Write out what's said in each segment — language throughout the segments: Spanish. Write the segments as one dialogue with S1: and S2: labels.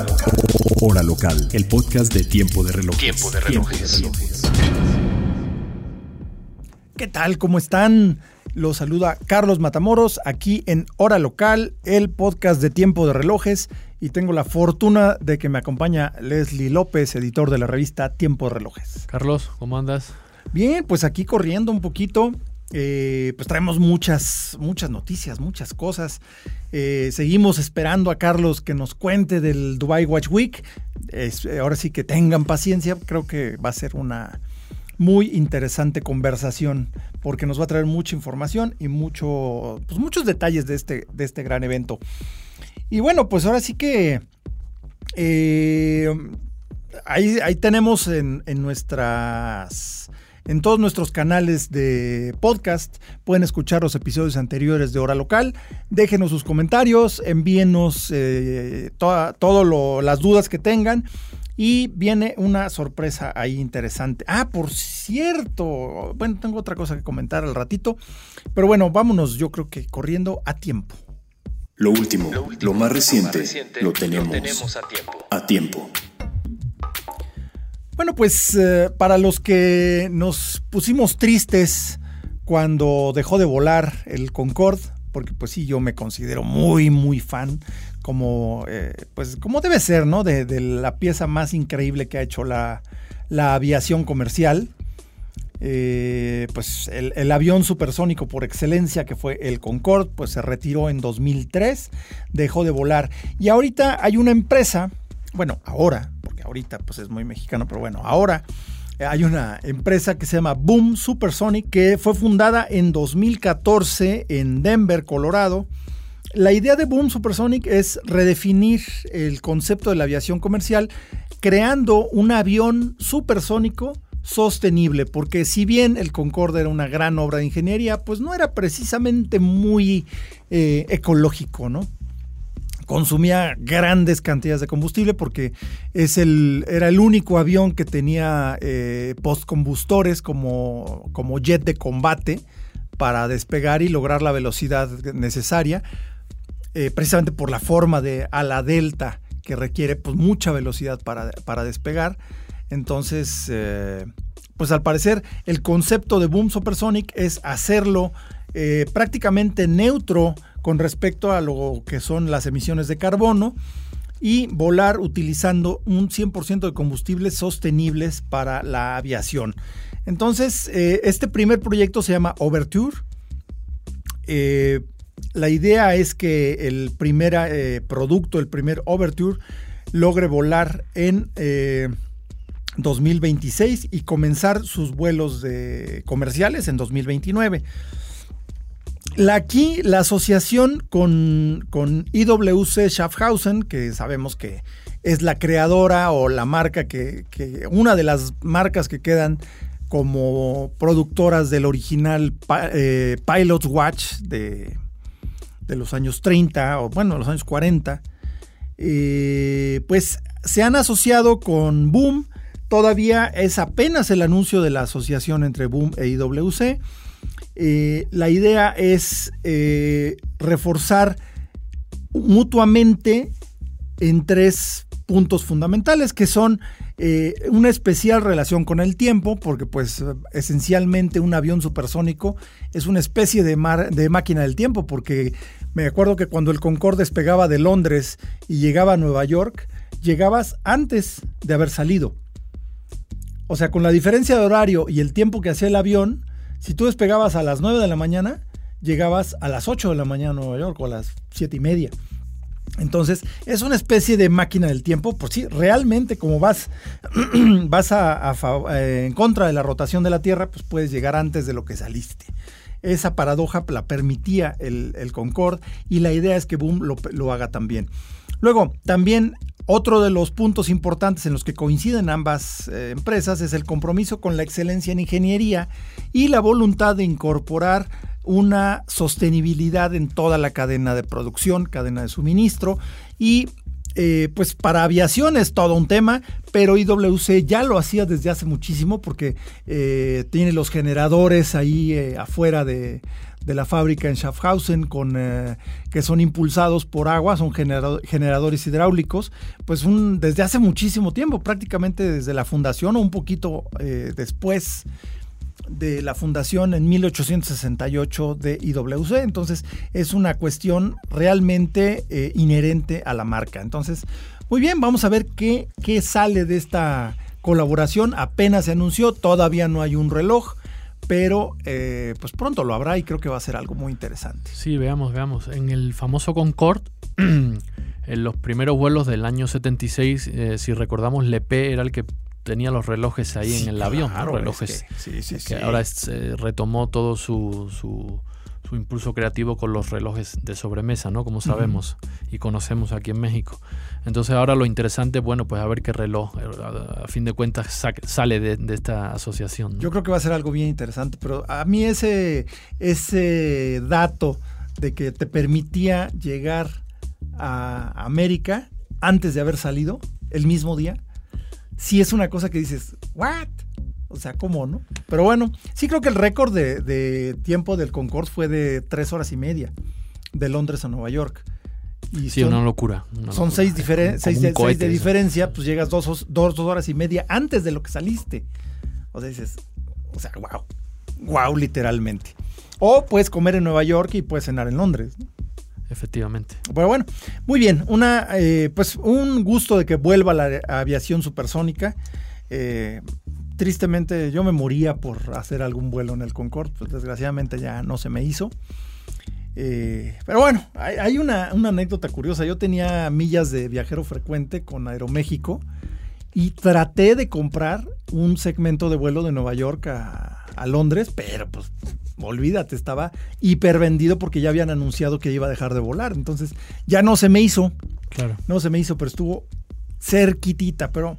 S1: Hora local.
S2: Hora local, el podcast de Tiempo de Relojes.
S1: Tiempo de relojes.
S3: ¿Qué tal? ¿Cómo están? Los saluda Carlos Matamoros aquí en Hora Local, el podcast de Tiempo de Relojes. Y tengo la fortuna de que me acompaña Leslie López, editor de la revista Tiempo de Relojes.
S4: Carlos, ¿cómo andas?
S3: Bien, pues aquí corriendo un poquito. Eh, pues traemos muchas, muchas noticias, muchas cosas. Eh, seguimos esperando a Carlos que nos cuente del Dubai Watch Week. Eh, ahora sí que tengan paciencia, creo que va a ser una muy interesante conversación porque nos va a traer mucha información y mucho, pues muchos detalles de este, de este gran evento. Y bueno, pues ahora sí que ahí, ahí tenemos en, en nuestras. En todos nuestros canales de podcast pueden escuchar los episodios anteriores de Hora Local. Déjenos sus comentarios, envíenos eh, todas las dudas que tengan. Y viene una sorpresa ahí interesante. Ah, por cierto. Bueno, tengo otra cosa que comentar al ratito. Pero bueno, vámonos, yo creo que corriendo a tiempo.
S2: Lo último,
S1: Lo
S2: lo,
S1: último,
S2: más reciente,
S1: reciente,
S2: lo tenemos,
S1: tenemos a tiempo.
S2: a tiempo.
S3: Bueno, pues eh, para los que nos pusimos tristes cuando dejó de volar el Concorde, porque pues sí, yo me considero muy, muy fan, como, eh, pues, como debe ser, ¿no? De, la pieza más increíble que ha hecho la, la aviación comercial. Eh, pues el, el avión supersónico por excelencia que fue el Concorde, pues se retiró en 2003, dejó de volar. Y ahorita hay una empresa, bueno, ahora, porque ahorita pues es muy mexicano, pero bueno, ahora eh, hay una empresa que se llama Boom Supersonic que fue fundada en 2014 en Denver, Colorado. La idea de Boom Supersonic es redefinir el concepto de la aviación comercial creando un avión supersónico sostenible, porque si bien el Concorde era una gran obra de ingeniería, pues no era precisamente muy eh, ecológico, ¿no? Consumía grandes cantidades de combustible porque es el, era el único avión que tenía eh, postcombustores como, como jet de combate para despegar y lograr la velocidad necesaria, eh, precisamente por la forma de ala delta que requiere pues, mucha velocidad para, para despegar. Entonces, eh, pues al parecer el concepto de Boom Supersonic es hacerlo prácticamente neutro con respecto a lo que son las emisiones de carbono y volar utilizando un 100% de combustibles sostenibles para la aviación. Entonces, eh, este primer proyecto se llama Overture. Eh, la idea es que el primer eh, producto, el primer Overture, logre volar en eh, 2026 y comenzar sus vuelos comerciales en 2029. La, aquí la asociación con, con IWC Schaffhausen, que sabemos que es la creadora o la marca que, una de las marcas que quedan como productoras del original eh, Pilot's Watch de, de, los años 30 o bueno, los años 40, eh, pues se han asociado con Boom. Todavía es apenas el anuncio de la asociación entre Boom e IWC. Eh, la idea es eh, reforzar mutuamente en tres puntos fundamentales que son eh, una especial relación con el tiempo, porque pues esencialmente un avión supersónico es una especie de, de máquina del tiempo, porque me acuerdo que cuando el Concorde despegaba de Londres y llegaba a Nueva York, llegabas antes de haber salido. O sea, con la diferencia de horario y el tiempo que hacía el avión, si tú despegabas a las 9 de la mañana, llegabas a las 8 de la mañana a Nueva York o a las 7 y media. Entonces, es una especie de máquina del tiempo. Por sí, realmente, como vas, vas eh, en contra de la rotación de la Tierra, pues puedes llegar antes de lo que saliste. Esa paradoja la permitía el, Concorde y la idea es que Boom lo haga también. Luego, también otro de los puntos importantes en los que coinciden ambas eh, empresas es el compromiso con la excelencia en ingeniería y la voluntad de incorporar una sostenibilidad en toda la cadena de producción, cadena de suministro y eh, pues para aviación es todo un tema, pero IWC ya lo hacía desde hace muchísimo porque eh, tiene los generadores ahí afuera de, la fábrica en Schaffhausen con, que son impulsados por agua, son generadores hidráulicos, pues desde hace muchísimo tiempo, prácticamente desde la fundación o un poquito después de la fundación en 1868 de IWC. Entonces es una cuestión realmente eh, inherente a la marca. Entonces, muy bien, vamos a ver qué, qué sale de esta colaboración. Apenas se anunció, todavía no hay un reloj. Pero eh, pues pronto lo habrá y creo que va a ser algo muy interesante.
S1: Sí, veamos, veamos. En el famoso Concorde, en los primeros vuelos del año 76, eh, si recordamos, Lepe era el que tenía los relojes ahí en el avión, relojes que, ahora eh, retomó todo su, su, impulso creativo con los relojes de sobremesa, ¿no? Como sabemos y conocemos aquí en México. Entonces ahora lo interesante, bueno, pues a ver qué reloj, eh, a, fin de cuentas, sale de, esta asociación.
S3: Yo creo que va a ser algo bien interesante, pero a mí ese, ese dato de que te permitía llegar a América antes de haber salido, el mismo día, sí es una cosa que dices, ¿what? O sea, ¿cómo, no? Pero bueno, sí creo que el récord de, tiempo del Concorde fue de tres horas y media, de Londres a Nueva York.
S1: Y sí, una locura.
S3: son seis, seis, de, diferencia, pues llegas dos, dos, horas y media antes de lo que saliste. O sea, dices, o sea, wow, wow, literalmente. O puedes comer en Nueva York y puedes cenar en Londres. ¿no?
S1: Efectivamente.
S3: Pero bueno, muy bien. Una, eh, pues un gusto de que vuelva la aviación supersónica. Eh, tristemente yo me moría por hacer algún vuelo en el Concorde, pues desgraciadamente ya no se me hizo. Eh, pero bueno, hay, una, anécdota curiosa. Yo tenía millas de viajero frecuente con Aeroméxico y traté de comprar un segmento de vuelo de Nueva York a, a Londres, pero pues olvídate, estaba hiper vendido porque ya habían anunciado que iba a dejar de volar. Entonces ya no se me hizo.
S1: Claro.
S3: No se me hizo, pero estuvo cerquitita. Pero,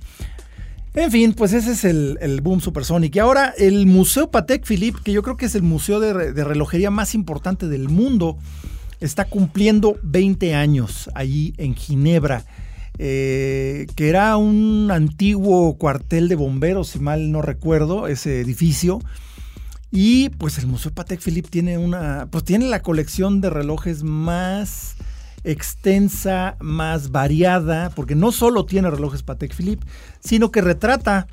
S3: en fin, pues ese es el, boom supersonic. Y ahora el Museo Patek Philippe, que yo creo que es el museo de, relojería más importante del mundo, está cumpliendo 20 años allí en Ginebra. Eh, que era un antiguo cuartel de bomberos, si mal no recuerdo, ese edificio. Y pues el Museo Patek Philippe tiene una, pues tiene la colección de relojes más extensa, más variada, porque no solo tiene relojes Patek Philippe, sino que retrata,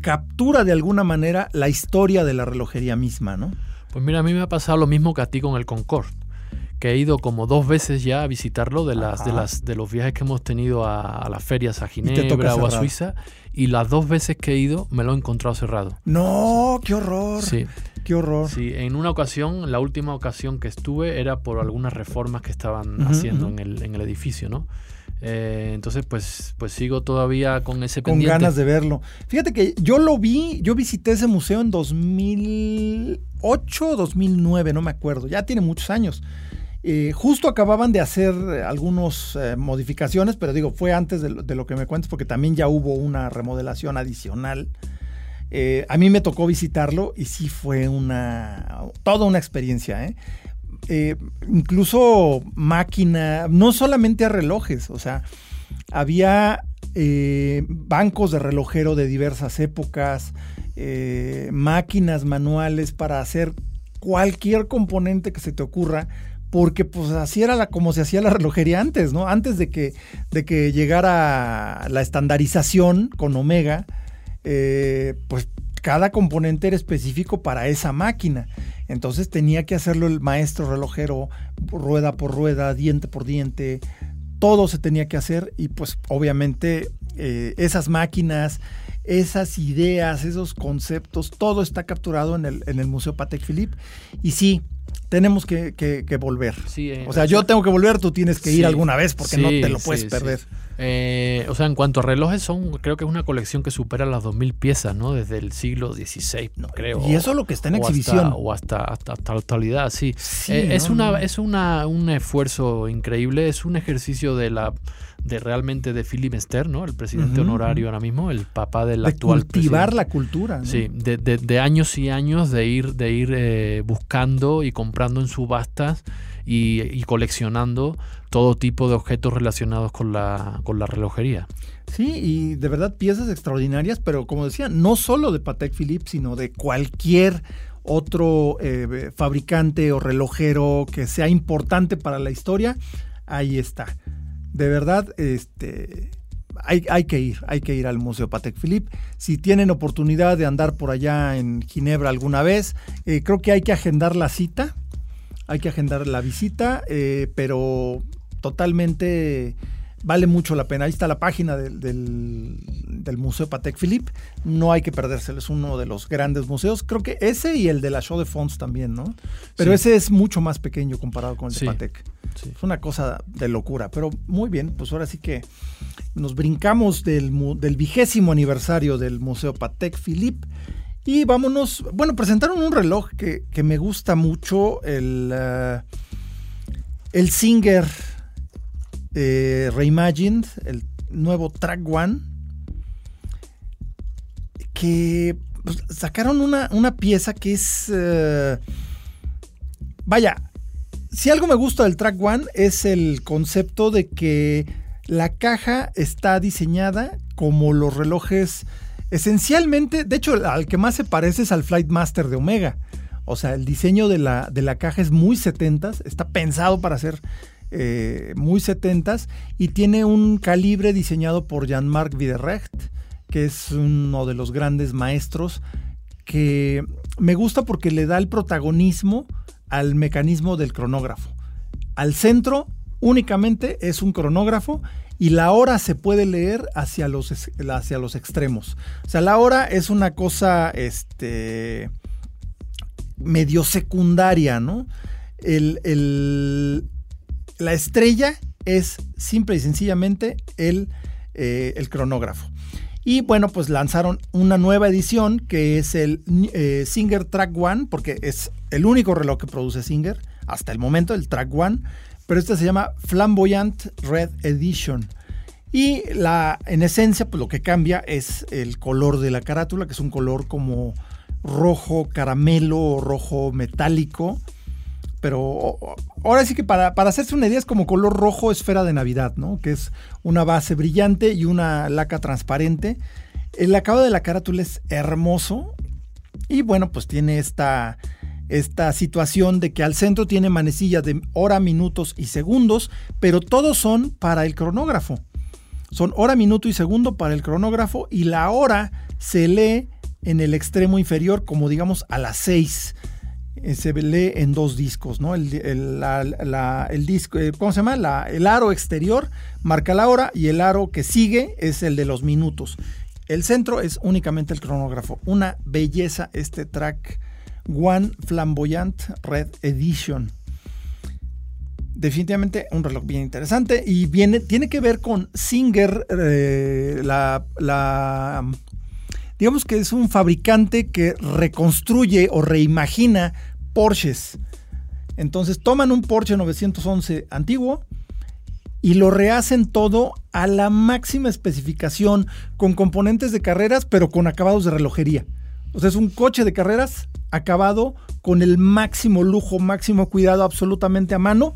S3: captura de alguna manera la historia de la relojería misma, ¿no?
S1: Pues mira, a mí me ha pasado lo mismo que a ti con el Concorde que he ido como dos veces ya a visitarlo de las de las de los viajes que hemos tenido a, las ferias a Ginebra o a Suiza y las dos veces que he ido me lo he encontrado cerrado.
S3: No, qué horror.
S1: Sí.
S3: Qué horror.
S1: Sí, en una ocasión, la última ocasión que estuve era por algunas reformas que estaban haciendo en, el, en el edificio, ¿no? Eh, entonces, pues, pues sigo todavía con ese
S3: pendiente. Con ganas de verlo. Fíjate que yo lo vi, yo visité ese museo en 2008 o 2009, no me acuerdo, ya tiene muchos años. Eh, justo acababan de hacer algunas eh, modificaciones, pero digo, fue antes de lo, que me cuentes porque también ya hubo una remodelación adicional. Eh, a mí me tocó visitarlo y sí fue una toda una experiencia. incluso máquina, no solamente a relojes, o sea, había bancos de relojero de diversas épocas, máquinas manuales para hacer cualquier componente que se te ocurra porque pues así era como se hacía la relojería antes, ¿no? Antes de que, de que llegara la estandarización con Omega, eh, pues cada componente era específico para esa máquina. Entonces tenía que hacerlo el maestro relojero, rueda por rueda, diente por diente, todo se tenía que hacer y pues obviamente eh, esas máquinas, esas ideas, esos conceptos, todo está capturado en el, en el Museo Patek Philippe. Y sí, tenemos que, volver. o sea, yo tengo que volver, tú tienes que ir alguna vez porque no te lo puedes perder.
S1: Eh, o sea, en cuanto a relojes, son creo que es una colección que supera las 2.000 piezas, ¿no? Desde el siglo XVI, no creo.
S3: Y eso es lo que está en exhibición.
S1: o hasta, hasta, la actualidad, sí. Eh, es una, es una, un esfuerzo increíble, es un ejercicio de la de realmente de Philip Stern, ¿no? El presidente honorario ahora mismo, el papá del
S3: de
S1: actual
S3: cultivar la cultura.
S1: Sí, de, de, años y años de ir, de ir eh, buscando y comprando en subastas y, coleccionando todo tipo de objetos relacionados con la, con la relojería.
S3: Sí, y de verdad piezas extraordinarias, pero como decía, no solo de Patek Philippe, sino de cualquier otro eh, fabricante o relojero que sea importante para la historia, ahí está. De verdad, este, hay, hay, que ir, hay que ir al Museo Patek Philippe. Si tienen oportunidad de andar por allá en Ginebra alguna vez, eh, creo que hay que agendar la cita hay que agendar la visita, eh, pero totalmente vale mucho la pena. Ahí está la página del, Museo Patek Philippe. No hay que perdérselo, es uno de los grandes museos. Creo que ese y el de la Show de Fonds también, ¿no? Pero ese es mucho más pequeño comparado con el de Patek. Es una cosa de locura. Pero muy bien, pues ahora sí que nos brincamos del, del vigésimo aniversario del Museo Patek Philippe y vámonos, bueno, presentaron un reloj que, me gusta mucho, el, eh, el Singer eh, Reimagined, el nuevo Track One, que pues, sacaron una, pieza que es... Eh, vaya, si algo me gusta del Track One es el concepto de que la caja está diseñada como los relojes Esencialmente, de hecho, al que más se parece es al Flight Master de Omega. O sea, el diseño de la, de la caja es muy 70s, está pensado para ser eh, muy 70s y tiene un calibre diseñado por Jean-Marc Widerrecht, que es uno de los grandes maestros que me gusta porque le da el protagonismo al mecanismo del cronógrafo. Al centro únicamente es un cronógrafo y la hora se puede leer hacia los, hacia los extremos. O sea, la hora es una cosa este, medio secundaria, ¿no? La estrella es simple y sencillamente el, eh, el, cronógrafo. Y bueno, pues lanzaron una nueva edición que es el eh, Singer Track One, porque es el único reloj que produce Singer hasta el momento, el Track One pero esta se llama Flamboyant Red Edition. Y la, en esencia, pues lo que cambia es el color de la carátula, que es un color como rojo caramelo o rojo metálico. Pero ahora sí que para, para, hacerse una idea es como color rojo esfera de Navidad, ¿no? Que es una base brillante y una laca transparente. El acabado de la carátula es hermoso. Y bueno, pues tiene esta esta situación de que al centro tiene manecillas de hora, minutos y segundos, pero todos son para el cronógrafo. Son hora, minuto y segundo para el cronógrafo y la hora se lee en el extremo inferior como digamos a las 6. Eh, se lee en dos discos, ¿no? El, disco, eh, ¿cómo se llama? el aro exterior marca la hora y el aro que sigue es el de los minutos. El centro es únicamente el cronógrafo. Una belleza este track One Flamboyant Red Edition. Definitivamente un reloj bien interesante y viene, tiene que ver con Singer, eh, la, la, digamos que es un fabricante que reconstruye o reimagina Porsches. Entonces toman un Porsche 911 antiguo y lo rehacen todo a la máxima especificación, con componentes de carreras, pero con acabados de relojería. O sea, es un coche de carreras acabado con el máximo lujo, máximo cuidado, absolutamente a mano.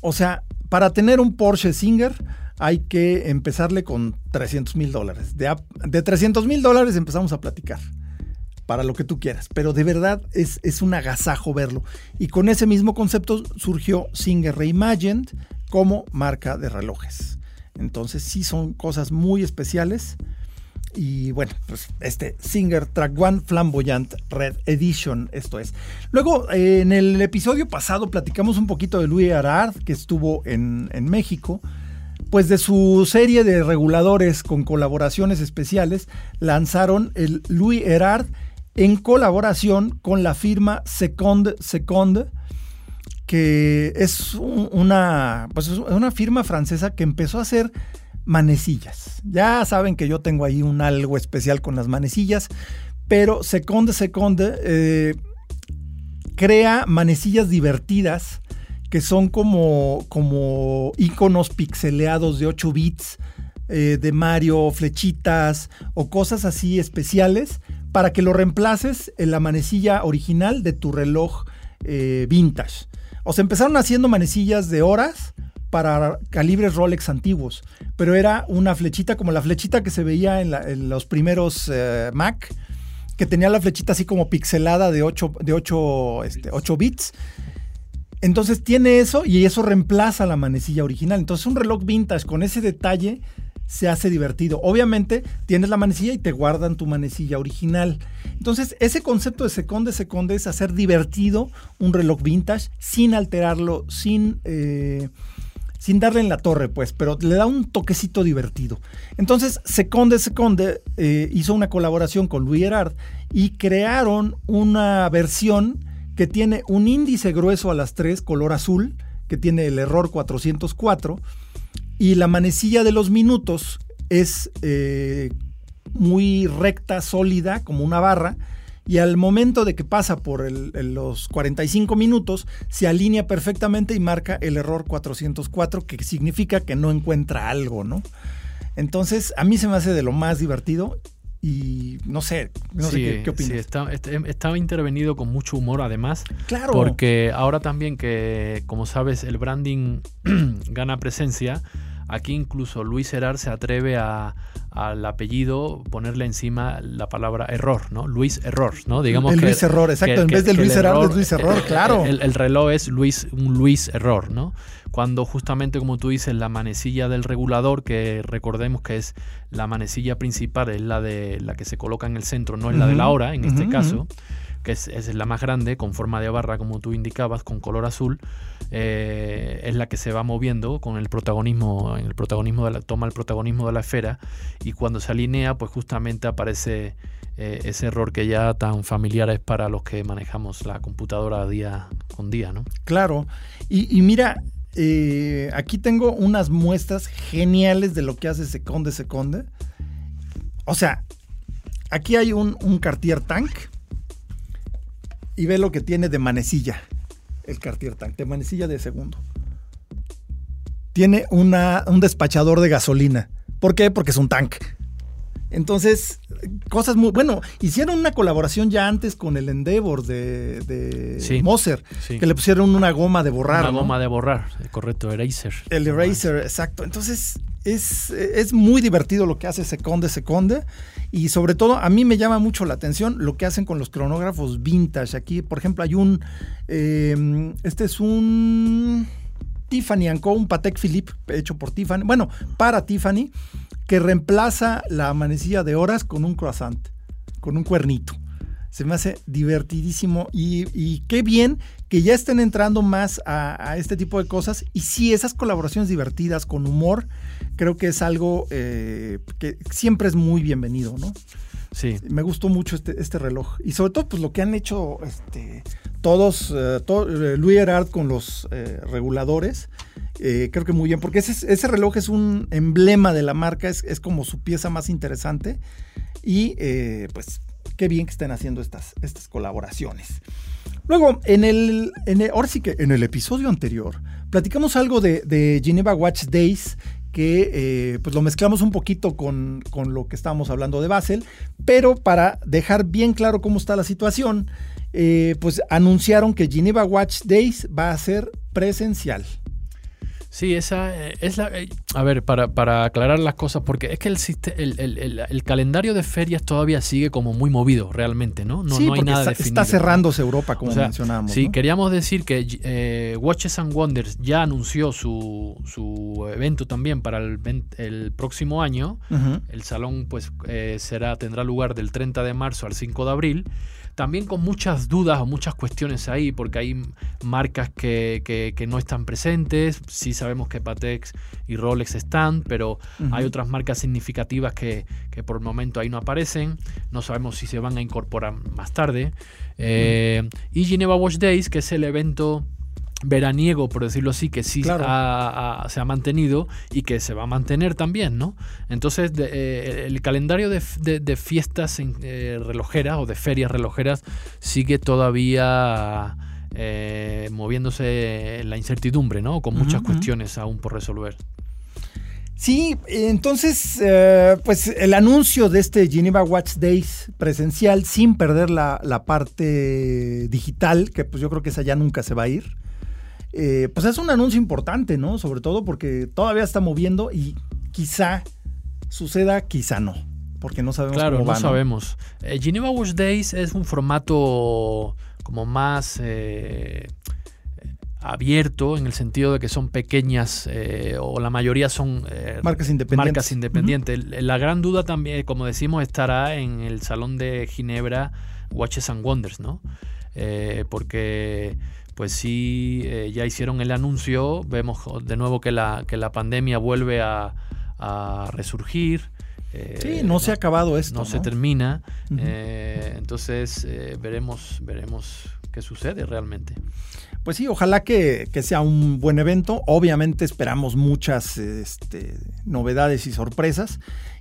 S3: O sea, para tener un Porsche Singer hay que empezarle con 300 mil dólares. De, de 300 mil dólares empezamos a platicar para lo que tú quieras, pero de verdad es, es un agasajo verlo. Y con ese mismo concepto surgió Singer Reimagined como marca de relojes. Entonces sí son cosas muy especiales y bueno, pues este Singer Track One Flamboyant Red Edition, esto es. Luego, en el episodio pasado platicamos un poquito de Louis Arard, que estuvo en, en México. Pues de su serie de reguladores con colaboraciones especiales, lanzaron el Louis Erard en colaboración con la firma Second Second, que es una, pues una firma francesa que empezó a hacer manecillas. Ya saben que yo tengo ahí un algo especial con las manecillas, pero Second Second eh, crea manecillas divertidas que son como, como iconos pixeleados de 8 bits eh, de Mario, flechitas o cosas así especiales para que lo reemplaces en la manecilla original de tu reloj eh, vintage. O sea, empezaron haciendo manecillas de horas para calibres Rolex antiguos, pero era una flechita como la flechita que se veía en, los primeros eh, Mac, que tenía la flechita así como pixelada de 8, de 8, este, 8 bits. Entonces tiene eso y eso reemplaza la manecilla original. Entonces un reloj vintage con ese detalle se hace divertido. Obviamente tienes la manecilla y te guardan tu manecilla original. Entonces ese concepto de seconde seconde es hacer divertido un reloj vintage sin alterarlo, sin... Eh, sin darle en la torre, pues, pero le da un toquecito divertido. Entonces, Seconde Seconde eh, hizo una colaboración con Louis Erard y crearon una versión que tiene un índice grueso a las 3, color azul, que tiene el error 404 y la manecilla de los minutos es eh, muy recta, sólida, como una barra. Y al momento de que pasa por los 45 minutos, se alinea perfectamente y marca el error 404, que significa que no encuentra algo, ¿no? Entonces, a mí se me hace de lo más divertido y no sé, no sé qué, opinas.
S1: Sí, em, estaba intervenido con mucho humor además. Claro. Porque ahora también que, como sabes, el branding gana presencia, Aquí incluso Luis Herard se atreve a, al apellido ponerle encima la palabra error, ¿no? Luis Error, ¿no?
S3: Digamos el Luis Error, exacto. en vez de Luis Erard es Luis Error, claro.
S1: El, reloj es Luis, un Luis Error, ¿no? Cuando justamente, como tú dices, la manecilla del regulador, que recordemos que es la manecilla principal, es la de la que se coloca en el centro, no es la de la hora, en este caso que es, la más grande, con forma de barra, como tú indicabas, con color azul, eh, es la que se va moviendo con el protagonismo, el protagonismo de la, toma el protagonismo de la esfera, y cuando se alinea, pues justamente aparece eh, ese error que ya tan familiar es para los que manejamos la computadora día con día, ¿no?
S3: Claro. Y, mira, eh, aquí tengo unas muestras geniales de lo que hace Seconde Seconde. O sea, aquí hay un, un Cartier Tank y ve lo que tiene de manecilla el Cartier Tank, de manecilla de segundo. Tiene una, un despachador de gasolina. ¿Por qué? Porque es un tank. Entonces, cosas muy. Bueno, hicieron una colaboración ya antes con el Endeavor de, de Moser, que le pusieron una goma de borrar.
S1: Una goma de borrar, correcto, Eraser.
S3: El Eraser, exacto. Entonces, es, es muy divertido lo que hace Seconde Seconde. Y sobre todo, a mí me llama mucho la atención lo que hacen con los cronógrafos vintage. Aquí, por ejemplo, hay un. Em, este es un. Tiffany Co., un Patek Philippe hecho por Tiffany. Bueno, para Tiffany que reemplaza la manecilla de horas con un croissant, con un cuernito. Se me hace divertidísimo y, qué bien que ya estén entrando más a, este tipo de cosas. Y sí, esas colaboraciones divertidas con humor, creo que es algo eh, que siempre es muy bienvenido, ¿no?
S1: Sí.
S3: Me gustó mucho este, este reloj. Y sobre todo, pues lo que han hecho este, todos, eh, eh, Louis Erard con los reguladores eh, creo que muy bien, porque ese, reloj es un emblema de la marca, es, como su pieza más interesante. Y pues qué bien que estén haciendo estas, estas colaboraciones. Luego, en el, en ahora sí que en el episodio anterior, platicamos algo de, Geneva Watch Days, que eh, pues lo mezclamos un poquito con, con, lo que estábamos hablando de Basel, pero para dejar bien claro cómo está la situación, pues anunciaron que Geneva Watch Days va a ser presencial.
S1: Sí, esa eh, es la... Eh, a ver, para, para, aclarar las cosas, porque es que el, el, el, calendario de ferias todavía sigue como muy movido realmente, ¿no? No, no hay nada
S3: está, definido. Está cerrándose Europa, como mencionábamos.
S1: Sí, queríamos decir que eh, Watches and Wonders ya anunció su, su evento también para el, el próximo año. El salón pues será tendrá lugar del 30 de marzo al 5 de abril también con muchas dudas o muchas cuestiones ahí, porque hay marcas que, no están presentes, sí sabemos que Patex y Rolex están, pero hay otras marcas significativas que, por el momento ahí no aparecen. No sabemos si se van a incorporar más tarde. Eh, y Geneva Watch Days, que es el evento veraniego, por decirlo así, que sí se ha mantenido y que se va a mantener también, ¿no? Entonces, eh, el calendario de, fiestas eh, relojeras o de ferias relojeras sigue todavía eh, moviéndose en la incertidumbre, ¿no? Con muchas cuestiones aún por resolver.
S3: Sí, entonces, pues el anuncio de este Geneva Watch Days presencial, sin perder la, la, parte digital, que pues yo creo que esa ya nunca se va a ir, eh, pues es un anuncio importante, ¿no? Sobre todo porque todavía está moviendo y quizá suceda, quizá no. Porque no sabemos
S1: claro, no sabemos. Eh, Geneva Watch Days es un formato como más eh, abierto en el sentido de que son pequeñas o la mayoría son
S3: marcas independientes.
S1: Marcas independientes. La gran duda también, como decimos, estará en el Salón de Ginebra Watches and Wonders, ¿no? porque pues sí, eh, ya hicieron el anuncio, vemos de nuevo que la, que la pandemia vuelve a, resurgir.
S3: Eh, sí, no, se ha acabado esto.
S1: No, se termina. Eh, entonces veremos, veremos qué sucede realmente.
S3: Pues sí, ojalá que, sea un buen evento. Obviamente esperamos muchas este, novedades y sorpresas.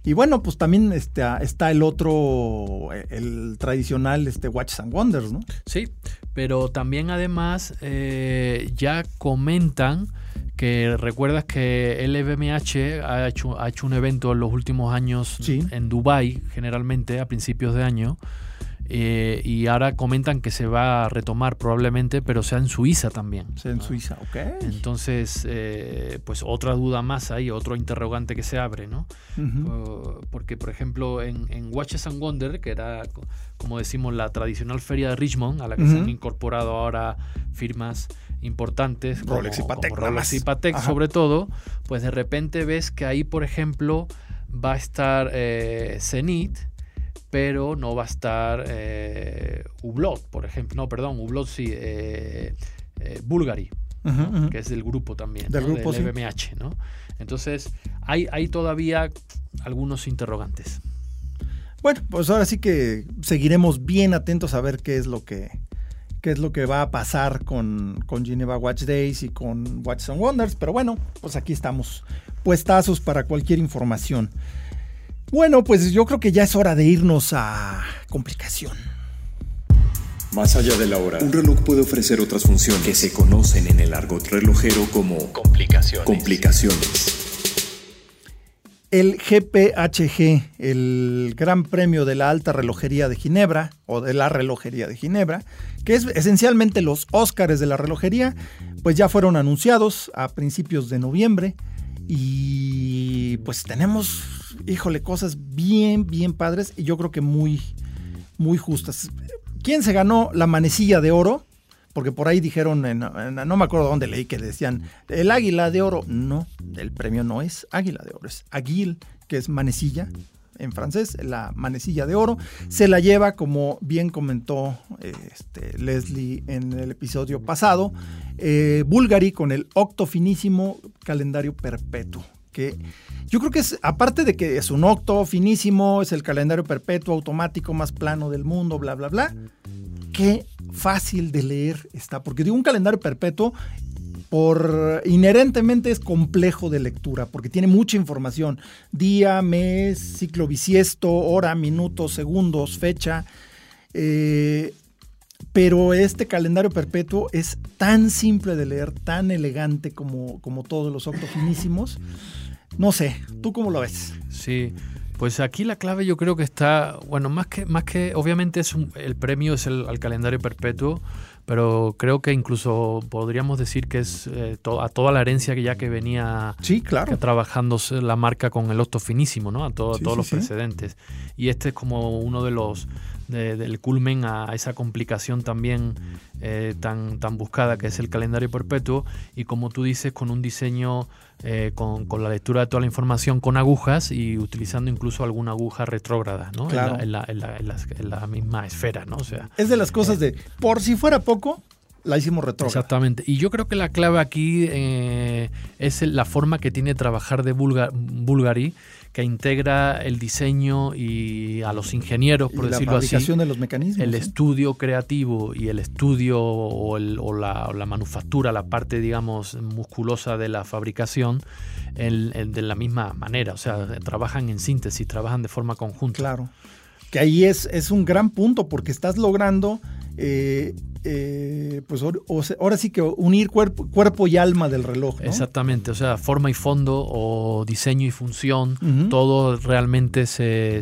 S3: Y bueno, pues también este, está el otro, el tradicional este, Watches and Wonders, ¿no?
S1: Sí, pero también además eh, ya comentan que recuerdas que LVMH ha hecho, ha hecho un evento en los últimos años en Dubai generalmente a principios de año eh, y ahora comentan que se va a retomar probablemente, pero sea en Suiza también.
S3: Sea en Suiza, ok.
S1: Entonces, eh, pues otra duda más ahí, otro interrogante que se abre, ¿no? porque, por ejemplo, en, Watches and Wonder, que era, como decimos, la tradicional feria de Richmond, a la que se han incorporado ahora firmas importantes,
S3: Rolex y Patek,
S1: Rolex y Patek sobre todo, pues de repente ves que ahí, por ejemplo, va a estar eh, Zenith, pero no va a estar eh, Hublot, por ejemplo. No, perdón, Hublot sí, eh, eh Bulgari, que es del grupo también, del, grupo, del ¿no? Entonces, hay, hay todavía algunos interrogantes.
S3: Bueno, pues ahora sí que seguiremos bien atentos a ver qué es lo que, qué es lo que va a pasar con, con Geneva Watch Days y con Watch and Wonders. Pero bueno, pues aquí estamos puestazos para cualquier información. Bueno, pues yo creo que ya es hora de irnos a complicación.
S2: Más allá de la hora, un reloj puede ofrecer otras funciones que se conocen en el argot relojero como complicaciones. complicaciones.
S3: El GPHG, el Gran Premio de la Alta Relojería de Ginebra, o de la Relojería de Ginebra, que es esencialmente los Óscares de la relojería, pues ya fueron anunciados a principios de noviembre. Y pues tenemos, híjole, cosas bien, bien padres y yo creo que muy, muy justas. ¿Quién se ganó la manecilla de oro? Porque por ahí dijeron, no me acuerdo dónde leí que decían, el águila de oro. No, el premio no es águila de oro, es aguil, que es manecilla en francés, la manecilla de oro. Se la lleva, como bien comentó este, Leslie en el episodio pasado, eh, Bulgari con el octo finísimo calendario perpetuo. Que yo creo que es, aparte de que es un octo finísimo, es el calendario perpetuo automático más plano del mundo, bla, bla, bla. Qué fácil de leer está, porque digo, un calendario perpetuo por inherentemente es complejo de lectura porque tiene mucha información, día, mes, ciclo bisiesto, hora, minutos, segundos, fecha. Eh, pero este calendario perpetuo es tan simple de leer, tan elegante como, como todos los octofinísimos. No sé, ¿tú cómo lo ves?
S1: Sí, pues aquí la clave yo creo que está, bueno, más que, más que obviamente es el premio es el, al calendario perpetuo, pero creo que incluso podríamos decir que es eh, a toda la herencia que ya que venía
S3: sí, claro.
S1: trabajando la marca con el Otto finísimo, ¿no? A todos los precedentes. Y este es como uno de los del culmen a esa complicación también eh, tan, tan buscada que es el calendario perpetuo y como tú dices con un diseño eh, con, la lectura de toda la información con agujas y utilizando incluso alguna aguja retrógrada ¿no? en, la, misma esfera. ¿no? O sea,
S3: es de las cosas de, por si fuera poco, la hicimos retrógrada.
S1: Exactamente. Y yo creo que la clave aquí eh, es la forma que tiene trabajar de Bulgari, que integra el diseño y a los ingenieros, por decirlo así.
S3: La de los mecanismos.
S1: El estudio creativo y el estudio o, la, manufactura, la parte, digamos, musculosa de la fabricación, de la misma manera. O sea, trabajan en síntesis, trabajan de forma conjunta.
S3: Claro. Que ahí es, es un gran punto porque estás logrando eh, eh, pues ahora sí que unir cuerpo, cuerpo y alma del reloj.
S1: Exactamente, o sea, forma y fondo o diseño y función, todo realmente se,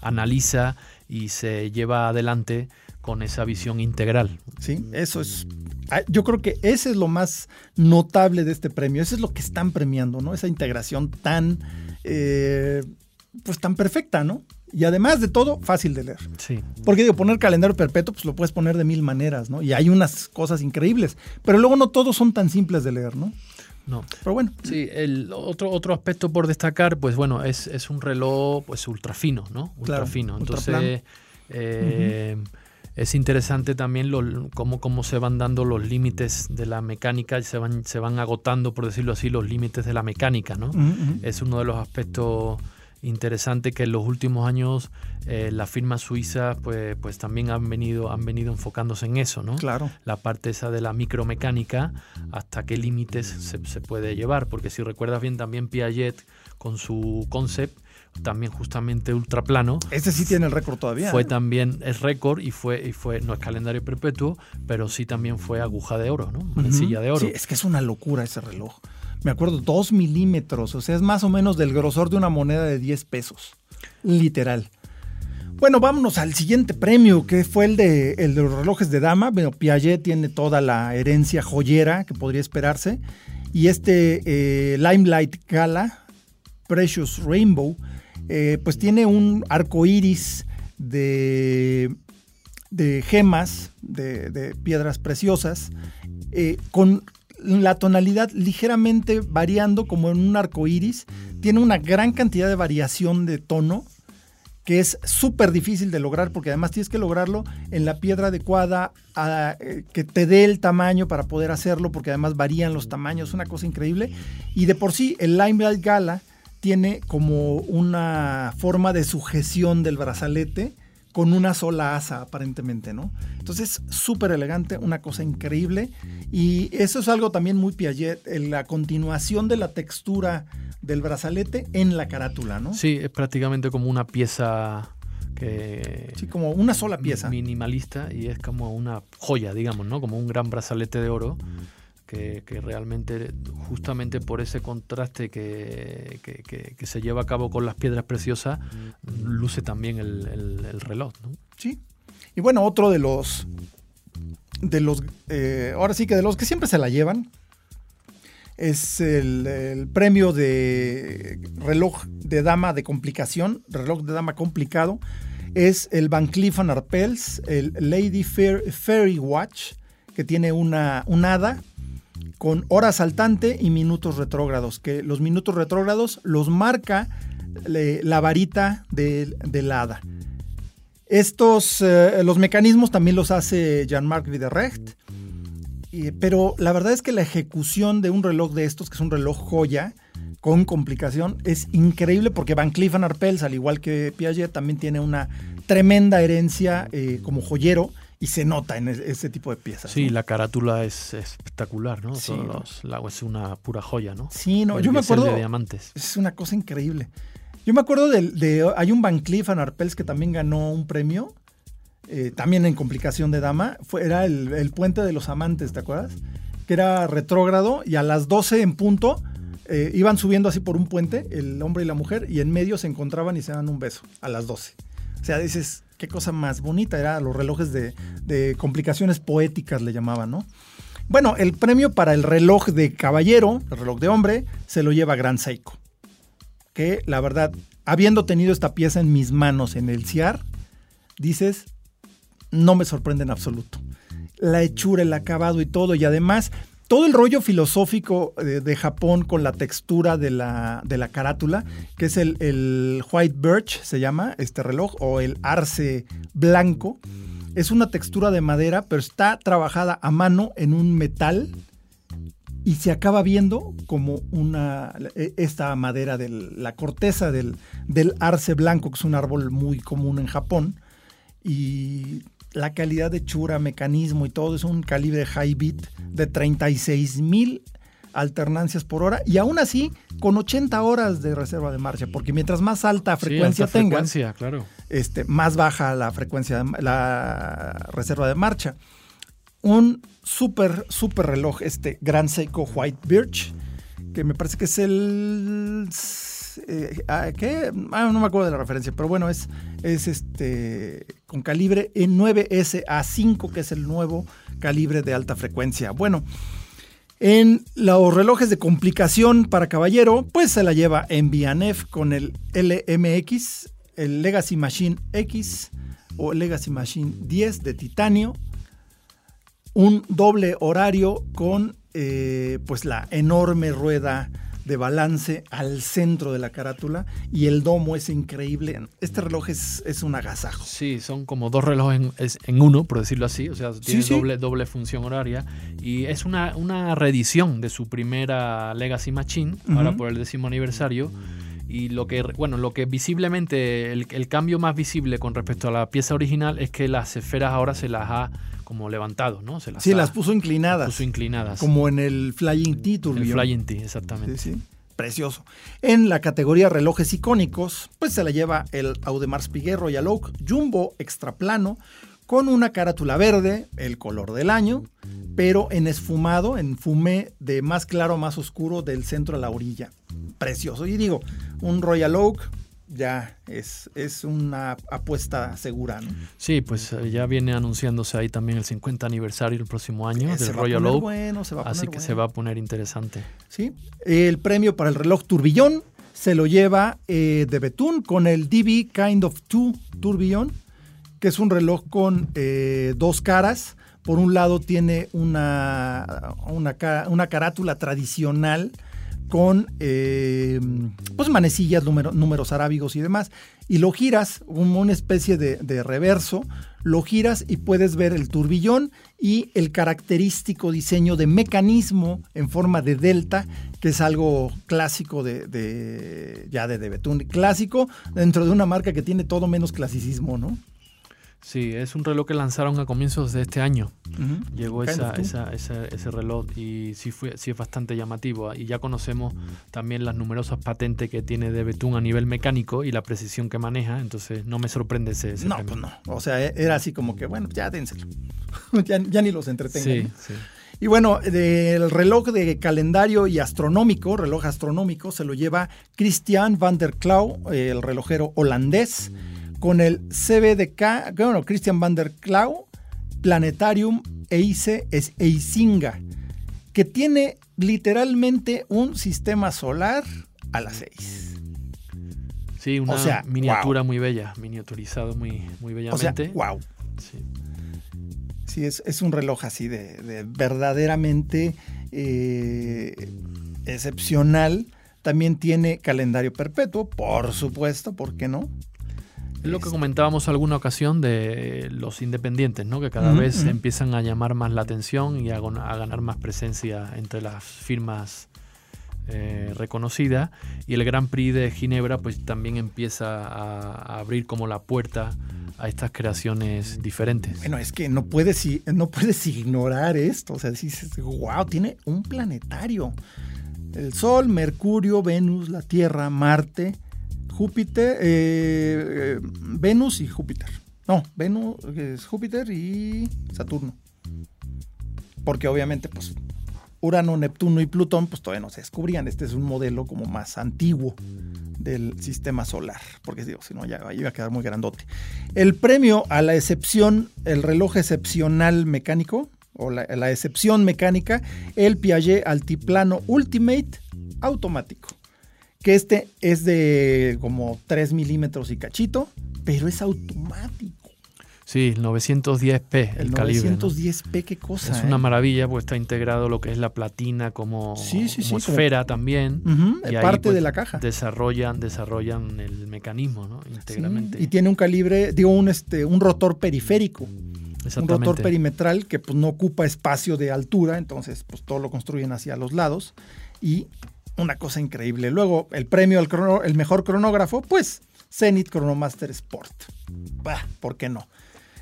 S1: analiza y se lleva adelante con esa visión integral.
S3: Sí, eso es. Ah, yo creo que ese es lo más notable de este premio. Eso es lo que están premiando, ¿no? Esa integración tan, eh, pues tan perfecta, ¿no? Y además de todo, fácil de leer.
S1: Sí.
S3: Porque digo, poner calendario perpetuo, pues lo puedes poner de mil maneras, ¿no? Y hay unas cosas increíbles. Pero luego no todos son tan simples de leer, ¿no?
S1: No.
S3: Pero bueno.
S1: Sí, el otro, otro aspecto por destacar, pues bueno, es, es un reloj pues ultra fino, ¿no? Ultra fino. Entonces, eh, es interesante también lo, cómo, cómo se van dando los límites de la mecánica, se van, se van agotando, por decirlo así, los límites de la mecánica, ¿no? Es uno de los aspectos interesante que en los últimos años eh, las firmas suizas pues, pues también han venido, han venido enfocándose en eso, ¿no?
S3: Claro.
S1: La parte esa de la micromecánica, hasta qué límites se, se puede llevar, porque si recuerdas bien también Piaget con su concept, también justamente ultraplano.
S3: Ese sí tiene el récord todavía.
S1: Fue
S3: ¿eh?
S1: también el récord y fue, y fue, no es calendario perpetuo, pero sí también fue aguja de oro, ¿no? Manecilla de oro.
S3: Sí, es que es una locura ese reloj me acuerdo, dos milímetros, o sea, es más o menos del grosor de una moneda de 10 pesos, literal. Bueno, vámonos al siguiente premio, que fue el de, el de los relojes de dama. Bueno, Piaget tiene toda la herencia joyera que podría esperarse. Y este eh, Limelight Gala, Precious Rainbow, eh, pues tiene un arco iris de, de gemas, de, piedras preciosas, eh, con la tonalidad ligeramente variando como en un arco iris. Tiene una gran cantidad de variación de tono que es súper difícil de lograr porque además tienes que lograrlo en la piedra adecuada eh, que te dé el tamaño para poder hacerlo porque además varían los tamaños, una cosa increíble. Y de por sí el Limelight Gala tiene como una forma de sujeción del brazalete con una sola asa aparentemente, ¿no? Entonces, súper elegante, una cosa increíble. Y eso es algo también muy Piaget, la continuación de la textura del brazalete en la carátula, ¿no?
S1: Sí, es prácticamente como una pieza que...
S3: Sí, como una sola pieza.
S1: Minimalista y es como una joya, digamos, ¿no? Como un gran brazalete de oro que, realmente justamente por ese contraste que, se lleva a cabo con las piedras preciosas, luce también el, reloj.
S3: Sí. Y bueno, otro de los, de los, eh, ahora sí que de los que siempre se la llevan, es el, premio de reloj de dama de complicación, reloj de dama complicado, es el Van Cleef Arpels, el Lady Fairy Watch, que tiene una, un hada con hora saltante y minutos retrógrados, que los minutos retrógrados los marca la varita del hada. Estos, eh, los mecanismos también los hace Jean-Marc Widerrecht, pero la verdad es que la ejecución de un reloj de estos, que es un reloj joya, con complicación, es increíble porque Van Cleef Arpels, al igual que Piaget, también tiene una tremenda herencia eh, como joyero y se nota en ese tipo de piezas.
S1: Sí, la carátula es espectacular, ¿no? Sí, la, es una pura joya, ¿no?
S3: Sí, no, yo me acuerdo.
S1: de diamantes.
S3: Es una cosa increíble. Yo me acuerdo de, hay un Van Cleef Arpels que también ganó un premio, eh, también en complicación de dama, fue, era el, puente de los amantes, ¿te acuerdas? Que era retrógrado y a las 12 en punto eh, iban subiendo así por un puente, el hombre y la mujer, y en medio se encontraban y se dan un beso a las 12. O sea, dices, qué cosa más bonita, era los relojes de, complicaciones poéticas le llamaban, ¿no? Bueno, el premio para el reloj de caballero, el reloj de hombre, se lo lleva Gran Seiko. Que la verdad, habiendo tenido esta pieza en mis manos en el CIAR, dices, no me sorprende en absoluto. La hechura, el acabado y todo, y además todo el rollo filosófico de, Japón con la textura de la, carátula, que es el, White Birch, se llama este reloj, o el arce blanco, Es una textura de madera, pero está trabajada a mano en un metal y se acaba viendo como una e, esta madera de la corteza del, del arce blanco, que es un árbol muy común en Japón. Y la calidad de chura, mecanismo y todo es un calibre high bit de 36 mil alternancias por hora y aún así con 80 horas de reserva de marcha, porque mientras más alta frecuencia sí,
S1: frecuencia, claro.
S3: este, más baja la frecuencia, la reserva de marcha. Un súper, súper reloj, este Gran Seiko White Birch, que me parece que es el... Eh, ah, ¿Qué? Ah, no me acuerdo de la referencia, pero bueno, es, es este con calibre E9SA5, que es el nuevo calibre de alta frecuencia. Bueno, en los relojes de complicación para caballero, pues se la lleva en Vianef con el LMX, el Legacy Machine X o Legacy Machine 10 de titanio, un doble horario con eh, pues la enorme rueda de balance al centro de la carátula y el domo es increíble. Este reloj es, es un agasajo.
S1: Sí, son como dos relojes en, uno, por decirlo así, o sea, tiene Doble, doble función horaria y es una, una reedición de su primera Legacy Machine, ahora por el décimo aniversario. Y lo que, bueno, lo que visiblemente, el, el, cambio más visible con respecto a la pieza original es que las esferas ahora se las ha como levantado, ¿no?
S3: Se las sí, las puso inclinadas.
S1: puso inclinadas.
S3: Como en el Flying T
S1: El Flying T, exactamente.
S3: Sí, sí. Precioso. En la categoría relojes icónicos, pues se la lleva el Audemars Piguet Royal Oak Jumbo Extra Plano con una carátula verde, el color del año, pero en esfumado, en fumé de más claro a más oscuro del centro a la orilla. Precioso. Y digo, un Royal Oak ya es, es una apuesta segura. ¿no?
S1: Sí, pues eh, ya viene anunciándose ahí también el 50 aniversario el próximo año del Royal Oak.
S3: Bueno, se va a
S1: así que se va a poner interesante.
S3: Sí, el premio para el reloj turbillón se lo lleva eh, de Betún con el DB Kind of Two turbillón, que es un reloj con eh, dos caras. Por un lado tiene una, una, una carátula tradicional con eh, pues manecillas, números arábigos y demás. Y lo giras, una especie de, reverso, lo giras y puedes ver el turbillón y el característico diseño de mecanismo en forma de delta, que es algo clásico de, de ya de Betún. Clásico dentro de una marca que tiene todo menos clasicismo, ¿no?
S1: Sí, es un reloj que lanzaron a comienzos de este año. Llegó esa, ese reloj y sí, fue, sí es bastante llamativo. Y ya conocemos también las numerosas patentes que tiene de Betún a nivel mecánico y la precisión que maneja. Entonces no me sorprende ese,
S3: No, pues no. O sea, e, era así como que, bueno, ya dénselo. ya, ya, ni los entretengan. Sí, sí. Y bueno, el reloj de calendario y astronómico, reloj astronómico, se lo lleva Christian van der Klau, el relojero holandés con el CBDK, bueno, Christian van der Klau, Planetarium Eise Eisinga, que tiene literalmente un sistema solar a las 6.
S1: Sí, una miniatura muy bella, miniaturizado muy, muy bellamente.
S3: O sea, wow. Sí, sí es, un reloj así de, verdaderamente eh, excepcional. También tiene calendario perpetuo, por supuesto, ¿por qué no?
S1: Es lo que comentábamos alguna ocasión de los independientes, ¿no? que cada vez empiezan a llamar más la atención y a, ganar más presencia entre las firmas eh, reconocidas. Y el Gran Prix de Ginebra pues también empieza a, abrir como la puerta a estas creaciones diferentes.
S3: Bueno, es que no puedes, no puedes ignorar esto. O sea, dices, wow, tiene un planetario. El Sol, Mercurio, Venus, la Tierra, Marte Júpiter, eh, eh, Venus y Júpiter. No, Venus es Júpiter y Saturno. Porque obviamente, pues, Urano, Neptuno y Plutón, pues todavía no se descubrían. Este es un modelo como más antiguo del sistema solar. Porque si no, ya iba a quedar muy grandote. El premio a la excepción, el reloj excepcional mecánico, o la, la excepción mecánica, el Piaget Altiplano Ultimate automático que este es de como 3 milímetros y cachito, pero es automático.
S1: Sí, el 910p, el, el
S3: calibre. 910p, qué cosa.
S1: Es una ¿eh? maravilla, pues está integrado lo que es la platina como, esfera también.
S3: y parte pues, de la caja.
S1: Desarrollan, desarrollan el mecanismo, ¿no? Íntegramente.
S3: y tiene un calibre, digo, un, este, un rotor periférico. Un rotor perimetral que pues, no ocupa espacio de altura, entonces pues todo lo construyen hacia los lados. Y una cosa increíble. Luego, el premio al el mejor cronógrafo, pues Zenith Chronomaster Sport. Bah, ¿Por qué no?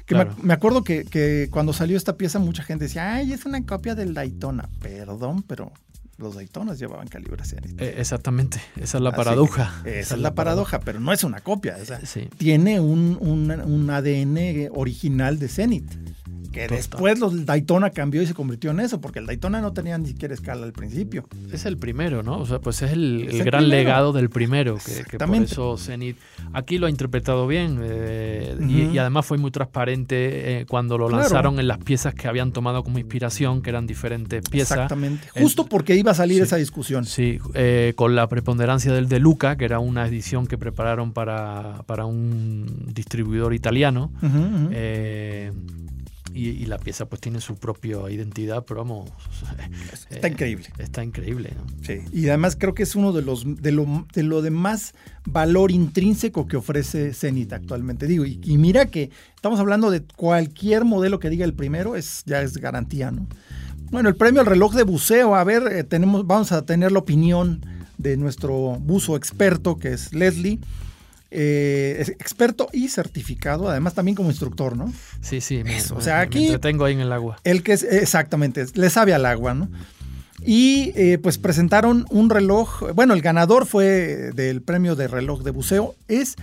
S3: Que me, acuerdo que, que, cuando salió esta pieza mucha gente decía, ay, es una copia del Daytona. Perdón, pero los Daytonas llevaban calibre Zenith.
S1: Eh, exactamente, esa es la paradoja.
S3: Esa, es la, paradoja, pero no es una copia. Tiene un, un, ADN original de Zenith. Que después los Daytona cambió y se convirtió en eso, porque el Daytona no tenía ni siquiera escala al principio.
S1: Es el primero, ¿no? O sea, pues es el, gran legado del primero, que, por eso Zenith aquí lo ha interpretado bien eh, y, además fue muy transparente eh, cuando lo lanzaron en las piezas que habían tomado como inspiración, que eran diferentes piezas.
S3: Exactamente, justo porque iba a salir esa discusión.
S1: Sí, eh, con la preponderancia del De Luca, que era una edición que prepararon para, para un distribuidor italiano y, la pieza pues tiene su propia identidad, pero vamos...
S3: Está increíble.
S1: Está increíble,
S3: Sí, y además creo que es uno de los de lo, de lo de más valor intrínseco que ofrece Zenith actualmente. Digo, y, mira que estamos hablando de cualquier modelo que diga el primero, es, ya es garantía, ¿no? Bueno, el premio al reloj de buceo, a ver, eh, tenemos, vamos a tener la opinión de nuestro buzo experto, que es Leslie. Eh, experto y certificado, además también como instructor, ¿no?
S1: Sí, sí.
S3: o sea, aquí.
S1: tengo ahí en el agua.
S3: El que es, exactamente, le sabe al agua, ¿no? Y eh, pues presentaron un reloj, bueno, el ganador fue del premio de reloj de buceo, es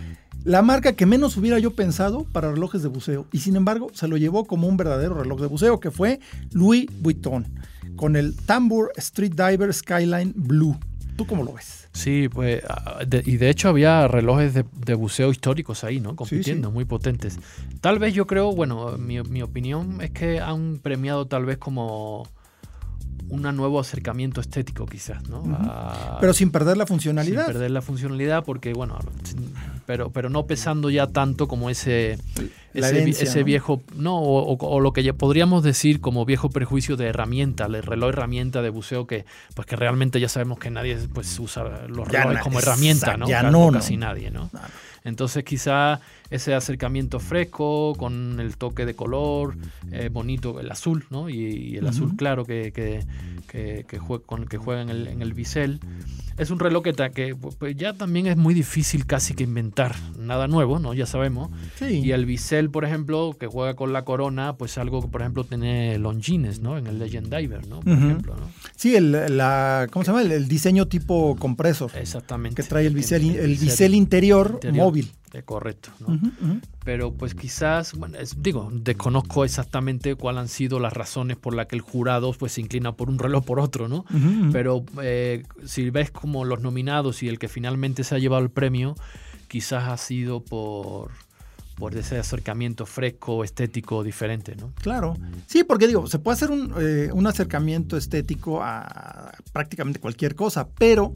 S3: la marca que menos hubiera yo pensado para relojes de buceo, y sin embargo se lo llevó como un verdadero reloj de buceo, que fue Louis Vuitton, con el Tambour Street Diver Skyline Blue. ¿Tú cómo lo ves?
S1: Sí, pues, ah, y de hecho había relojes de, buceo históricos ahí, ¿no? Compitiendo, muy potentes. Tal vez yo creo, bueno, mi, mi opinión es que han premiado tal vez como un nuevo acercamiento estético quizás, ¿no?
S3: pero sin perder la funcionalidad.
S1: Sin perder la funcionalidad porque, bueno, pero, pero no pesando ya tanto como ese, ese, viejo, no, o, lo que podríamos decir como viejo prejuicio de herramienta, el reloj herramienta de buceo que, pues que realmente ya sabemos que nadie pues, usa los relojes como herramienta, ¿no?
S3: Ya no,
S1: casi nadie, ¿no? Entonces quizá ese acercamiento fresco, con el toque de color, eh, bonito, el azul, ¿no? Y, el azul claro que, que, que, juega, con el que juega en el, en el bisel. Es un reloj que, pues, ya también es muy difícil casi que inventar nada nuevo, ¿no? Ya sabemos. Y el bisel, por ejemplo, que juega con la corona, pues algo que, por ejemplo, tiene Longines, ¿no? En el Legend Diver, ¿no? Por ejemplo, ¿no?
S3: Sí, el, la, ¿cómo se llama? El, diseño tipo compresor.
S1: Exactamente.
S3: Que trae el bisel, el bisel interior, móvil.
S1: Correcto, ¿no? Pero pues quizás, bueno, digo, desconozco exactamente cuáles han sido las razones por las que el jurado pues se inclina por un reloj por otro, ¿no? Pero eh, si ves como los nominados y el que finalmente se ha llevado el premio, quizás ha sido por por ese acercamiento fresco, estético, diferente, ¿no?
S3: Claro. Sí, porque digo, se puede hacer un, eh, un acercamiento estético a prácticamente cualquier cosa, pero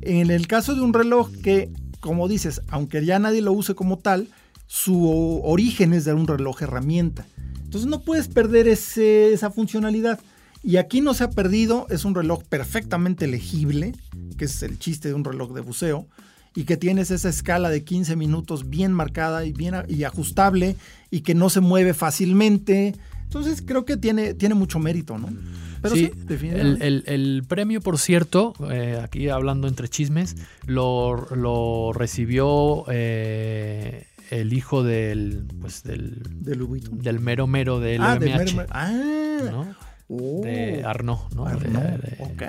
S3: en el caso de un reloj que, como dices, aunque ya nadie lo use como tal, su origen es de un reloj herramienta. Entonces no puedes perder ese, esa funcionalidad. Y aquí no se ha perdido, es un reloj perfectamente legible, que es el chiste de un reloj de buceo y que tienes esa escala de 15 minutos bien marcada y bien ajustable y que no se mueve fácilmente. Entonces creo que tiene, tiene mucho mérito, ¿no?
S1: Pero sí, el, premio, por cierto, eh, aquí hablando entre chismes, lo, recibió eh, el hijo del, pues del, del mero mero del ah,
S3: MH. Ah,
S1: de oh. Arnaud, ¿no?
S3: ok.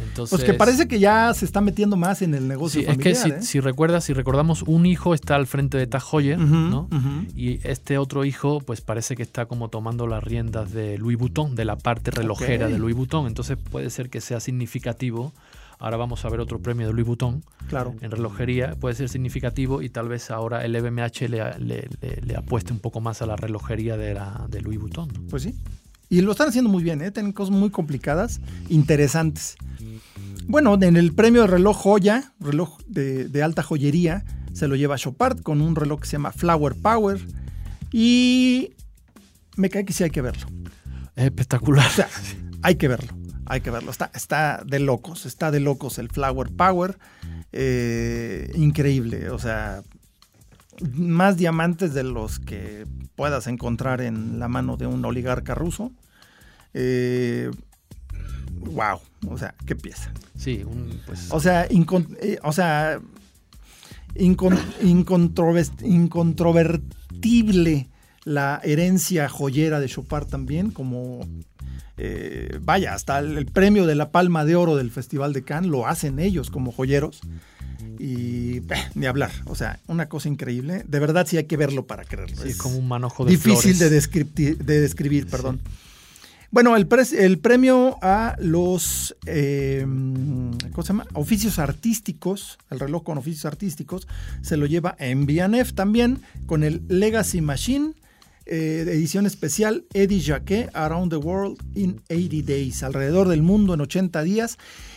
S3: Entonces, pues que parece que ya se está metiendo más en el negocio sí, Es que
S1: si, ¿eh? si, recuerdas, si recordamos, un hijo está al frente de Tag Heuer, ¿no? Y este otro hijo, pues parece que está como tomando las riendas de Louis Vuitton, de la parte relojera de Louis Vuitton. Entonces puede ser que sea significativo. Ahora vamos a ver otro premio de Louis Vuitton
S3: claro.
S1: en relojería. Puede ser significativo y tal vez ahora el EBMH le, le, le, apueste un poco más a la relojería de, la, de Louis Vuitton.
S3: Pues sí, y lo están haciendo muy bien, ¿eh? tienen cosas muy complicadas, interesantes. Bueno, en el premio de reloj joya, reloj de, alta joyería, se lo lleva Chopard con un reloj que se llama Flower Power. Y me cae que sí hay que verlo.
S1: Es espectacular.
S3: O sea, hay que verlo, hay que verlo. Está, está de locos, está de locos el Flower Power. Eh, increíble, o sea, más diamantes de los que puedas encontrar en la mano de un oligarca ruso. Eh, wow, o sea, qué pieza.
S1: Sí, un, pues...
S3: O sea, eh, o sea incontrovertible la herencia joyera de Chopin también, como eh, vaya, hasta el, premio de la Palma de Oro del Festival de Cannes lo hacen ellos como joyeros. Y ni hablar, o sea, una cosa increíble. De verdad sí hay que verlo para creerlo.
S1: es como un manojo de
S3: Difícil de, de, describir, perdón. Bueno, el, el, premio a los em, ¿cómo se llama? oficios artísticos, el reloj con oficios artísticos, se lo lleva MBNF también con el Legacy Machine eh, edición especial Eddie Jacquet Around the World in 80 Days, alrededor del mundo en 80 días.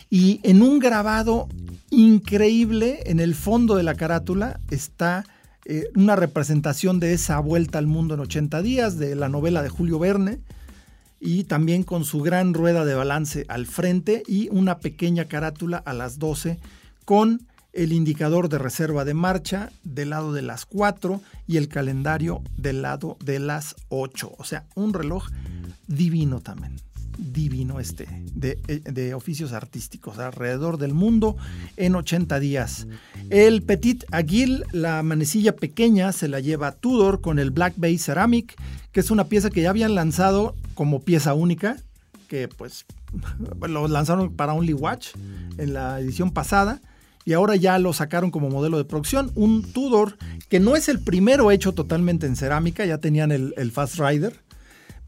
S3: Y en un grabado increíble, en el fondo de la carátula está eh, una representación de esa vuelta al mundo en 80 días, de la novela de Julio Verne, y también con su gran rueda de balance al frente y una pequeña carátula a las 12 con el indicador de reserva de marcha del lado de las 4 y el calendario del lado de las 8. O sea, un reloj divino también. Divino este, de, oficios artísticos alrededor del mundo en 80 días. El Petit Aguil, la manecilla pequeña, se la lleva Tudor con el Black Bay Ceramic, que es una pieza que ya habían lanzado como pieza única, que pues lo lanzaron para Only Watch en la edición pasada y ahora ya lo sacaron como modelo de producción. Un Tudor que no es el primero hecho totalmente en cerámica, ya tenían el, Fast Rider,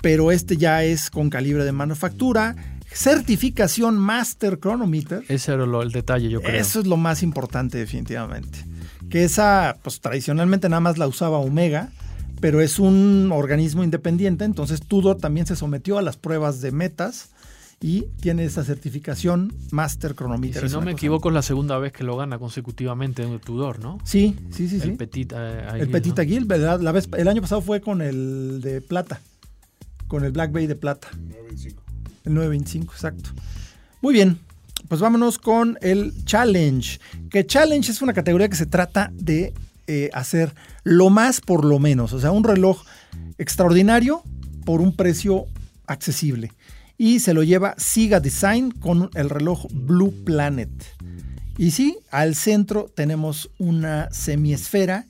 S3: pero este ya es con calibre de manufactura. Certificación Master Chronometer.
S1: Ese era el detalle, yo creo.
S3: Eso es lo más importante, definitivamente. Que esa, pues tradicionalmente nada más la usaba Omega, pero es un organismo independiente, entonces Tudor también se sometió a las pruebas de metas y tiene esa certificación Master Chronometer.
S1: Si no me equivoco, es la segunda vez que lo gana consecutivamente en el Tudor, ¿no?
S3: Sí, sí, sí.
S1: El Petit
S3: eh, El Petit Aguil, ¿verdad? La vez, el año pasado fue con el de plata, con el Black Bay de plata. El 925. El 925, exacto. Muy bien, pues vámonos con el Challenge. Que Challenge es una categoría que se trata de eh, hacer lo más por lo menos. O sea, un reloj extraordinario por un precio accesible y se lo lleva Siga Design con el reloj Blue Planet. Y sí, al centro tenemos una semiesfera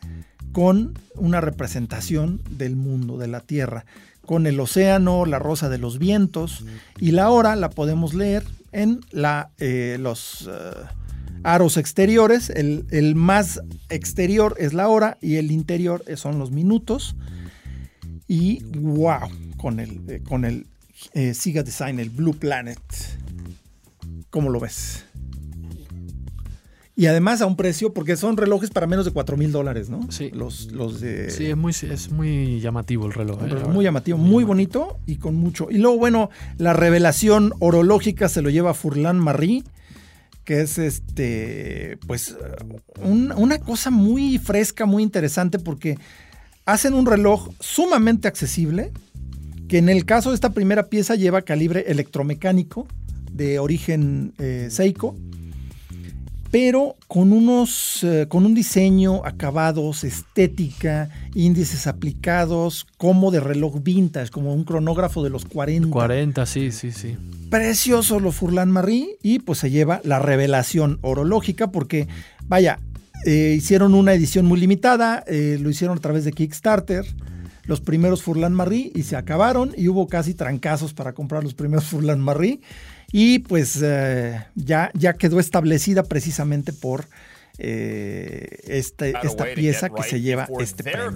S3: con una representación del mundo, de la Tierra, con el océano, la rosa de los vientos, y la hora la podemos leer en la, eh, los eh, aros exteriores. El, el, más exterior es la hora y el interior son los minutos. Y wow, con el, eh, con el Siga Design, el Blue Planet. ¿Cómo lo ves? Y además a un precio, porque son relojes para menos de 4 mil dólares, ¿no?
S1: Sí.
S3: Los, los de...
S1: Sí, es muy, es muy llamativo el reloj.
S3: ¿eh? muy llamativo, muy, bonito y con mucho. Y luego, bueno, la revelación orológica se lo lleva Furlan Marie, que es este, pues, una cosa muy fresca, muy interesante, porque hacen un reloj sumamente accesible que en el caso de esta primera pieza lleva calibre electromecánico de origen eh, Seiko, pero con unos eh, con un diseño, acabados, estética, índices aplicados, como de reloj vintage, como un cronógrafo de los 40.
S1: 40, sí, sí, sí.
S3: Precioso lo Furlan Marie y pues se lleva la revelación orológica porque vaya, eh, hicieron una edición muy limitada, lo hicieron a través de Kickstarter los primeros Furlan Marie y se acabaron y hubo casi trancazos para comprar los primeros Furlan Marie y pues eh, ya, ya quedó establecida precisamente por eh, este, esta pieza que se lleva este premio.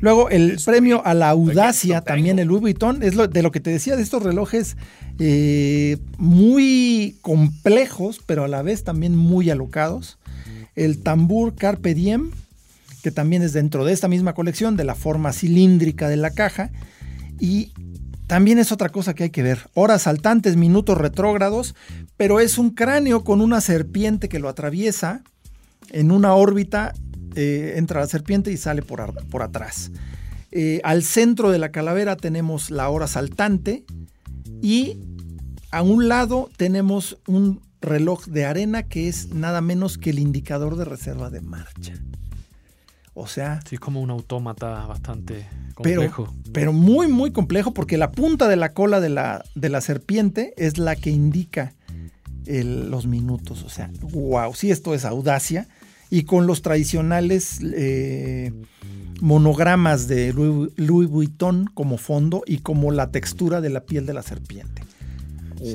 S3: Luego el premio a la audacia, también el Louis Vuitton, es lo, de lo que te decía de estos relojes eh, muy complejos, pero a la vez también muy alocados. El tambor Carpe Diem, que también es dentro de esta misma colección, de la forma cilíndrica de la caja. Y también es otra cosa que hay que ver. Horas saltantes, minutos retrógrados, pero es un cráneo con una serpiente que lo atraviesa en una órbita, eh, entra la serpiente y sale por, por atrás. Eh, al centro de la calavera tenemos la hora saltante y a un lado tenemos un reloj de arena que es nada menos que el indicador de reserva de marcha. O sea.
S1: Sí, es como un autómata bastante complejo.
S3: Pero, pero muy, muy complejo porque la punta de la cola de la, de la serpiente es la que indica los minutos. O sea, wow, sí, esto es audacia. Y con los tradicionales eh, monogramas de Louis, Vuitton como fondo y como la textura de la piel de la serpiente.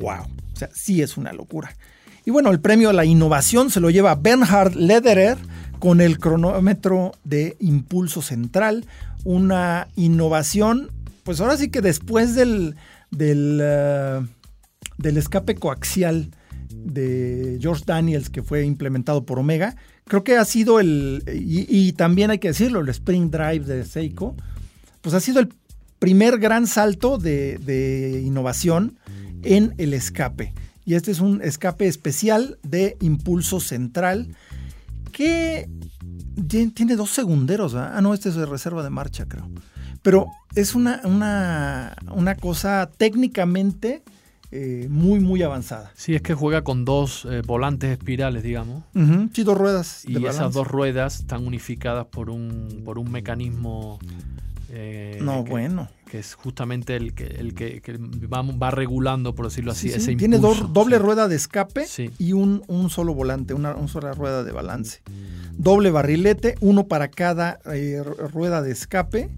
S3: Wow. O sea, sí es una locura. Y bueno, el premio a la innovación se lo lleva Bernhard Lederer con el cronómetro de impulso central. Una innovación, pues ahora sí que después del, del, eh, del escape coaxial de George Daniels que fue implementado por Omega, creo que ha sido el, y, también hay que decirlo, el Spring Drive de Seiko, pues ha sido el primer gran salto de innovación en el escape. Y este es un escape especial de impulso central que tiene dos segunderos. Ah, no, este es de reserva de marcha, creo. Pero es una, una, una cosa técnicamente eh, muy, muy avanzada.
S1: Sí, es que juega con dos eh, volantes espirales, digamos.
S3: Sí, dos ruedas.
S1: Y esas dos ruedas están unificadas por un, por un mecanismo.
S3: Eh, no, bueno.
S1: Que es justamente el que, el que, va, regulando, por decirlo así, ese
S3: Tiene doble rueda de escape y un, un, solo volante, una, una, sola rueda de balance. Doble barrilete, uno para cada rueda de escape.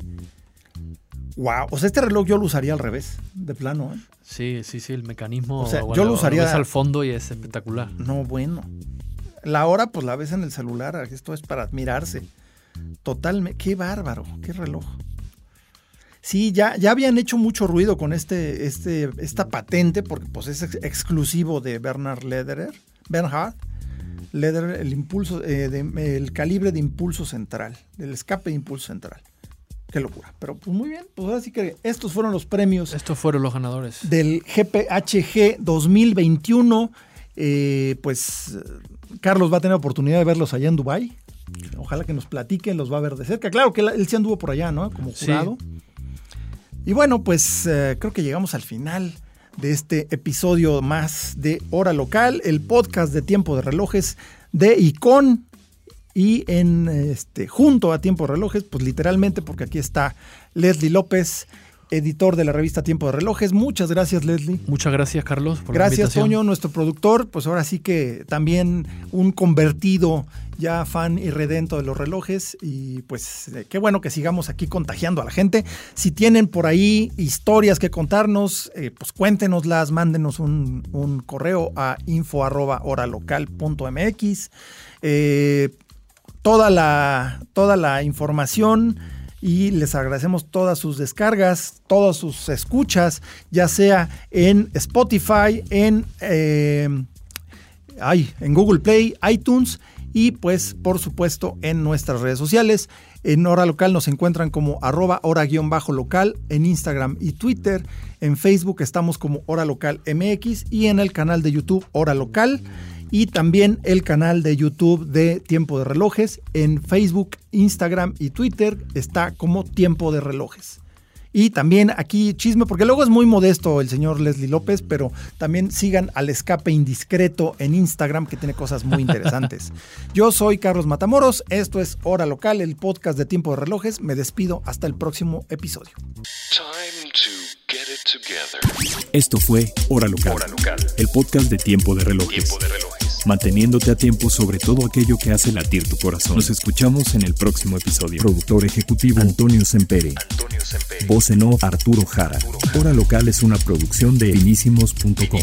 S3: Wow, o sea, este reloj yo lo usaría al revés, de plano, ¿eh?
S1: Sí, sí, sí, el mecanismo.
S3: O sea, yo lo usaría.
S1: al fondo y es espectacular.
S3: No, bueno. La hora, pues la ves en el celular. Esto es para admirarse. Totalmente. Qué bárbaro, qué reloj. Sí, ya, ya habían hecho mucho ruido con este, este, esta patente, porque pues es exclusivo de Bernard Lederer. Bernhard. Lederer, el impulso, eh, el calibre de impulso central, el escape de impulso central. Qué locura. Pero pues muy bien, pues ahora sí que estos fueron los premios.
S1: Estos fueron los ganadores.
S3: Del GPHG 2021. Eh, pues Carlos va a tener oportunidad de verlos allá en Dubai. Ojalá que nos platiquen, los va a ver de cerca. Claro que él sí anduvo por allá, ¿no? Como jurado. Y bueno, pues eh, creo que llegamos al final de este episodio más de Hora Local, el podcast de tiempo de relojes de Icon. Y en este junto a Tiempo de Relojes, pues literalmente porque aquí está Leslie López, editor de la revista Tiempo de Relojes. Muchas gracias, Leslie.
S1: Muchas gracias, Carlos.
S3: Por gracias, Toño, nuestro productor. Pues ahora sí que también un convertido ya fan y redento de los relojes. Y pues eh, qué bueno que sigamos aquí contagiando a la gente. Si tienen por ahí historias que contarnos, eh, pues cuéntenoslas, mándenos un, un correo a info.horalocal.mx. Eh, toda la, toda la información y les agradecemos todas sus descargas, todas sus escuchas, ya sea en Spotify, en, eh, en Google Play, iTunes y pues por supuesto en nuestras redes sociales. En Hora Local nos encuentran como arroba hora-local en Instagram y Twitter. En Facebook estamos como Hora Local MX y en el canal de YouTube Hora Local y también el canal de YouTube de Tiempo de Relojes. En Facebook, Instagram y Twitter está como Tiempo de Relojes. Y también aquí chisme, porque luego es muy modesto el señor Leslie López, pero también sigan al escape indiscreto en Instagram, que tiene cosas muy interesantes. Yo soy Carlos Matamoros, esto es Hora Local, el podcast de Tiempo de Relojes. Me despido hasta el próximo episodio.
S2: Esto fue Hora Local, el podcast de Tiempo de Relojes manteniéndote a tiempo sobre todo aquello que hace latir tu corazón. Nos escuchamos en el próximo episodio. Productor ejecutivo Antonio Sempere. Voz en off Arturo Jara. Hora Local es una producción de finísimos.com.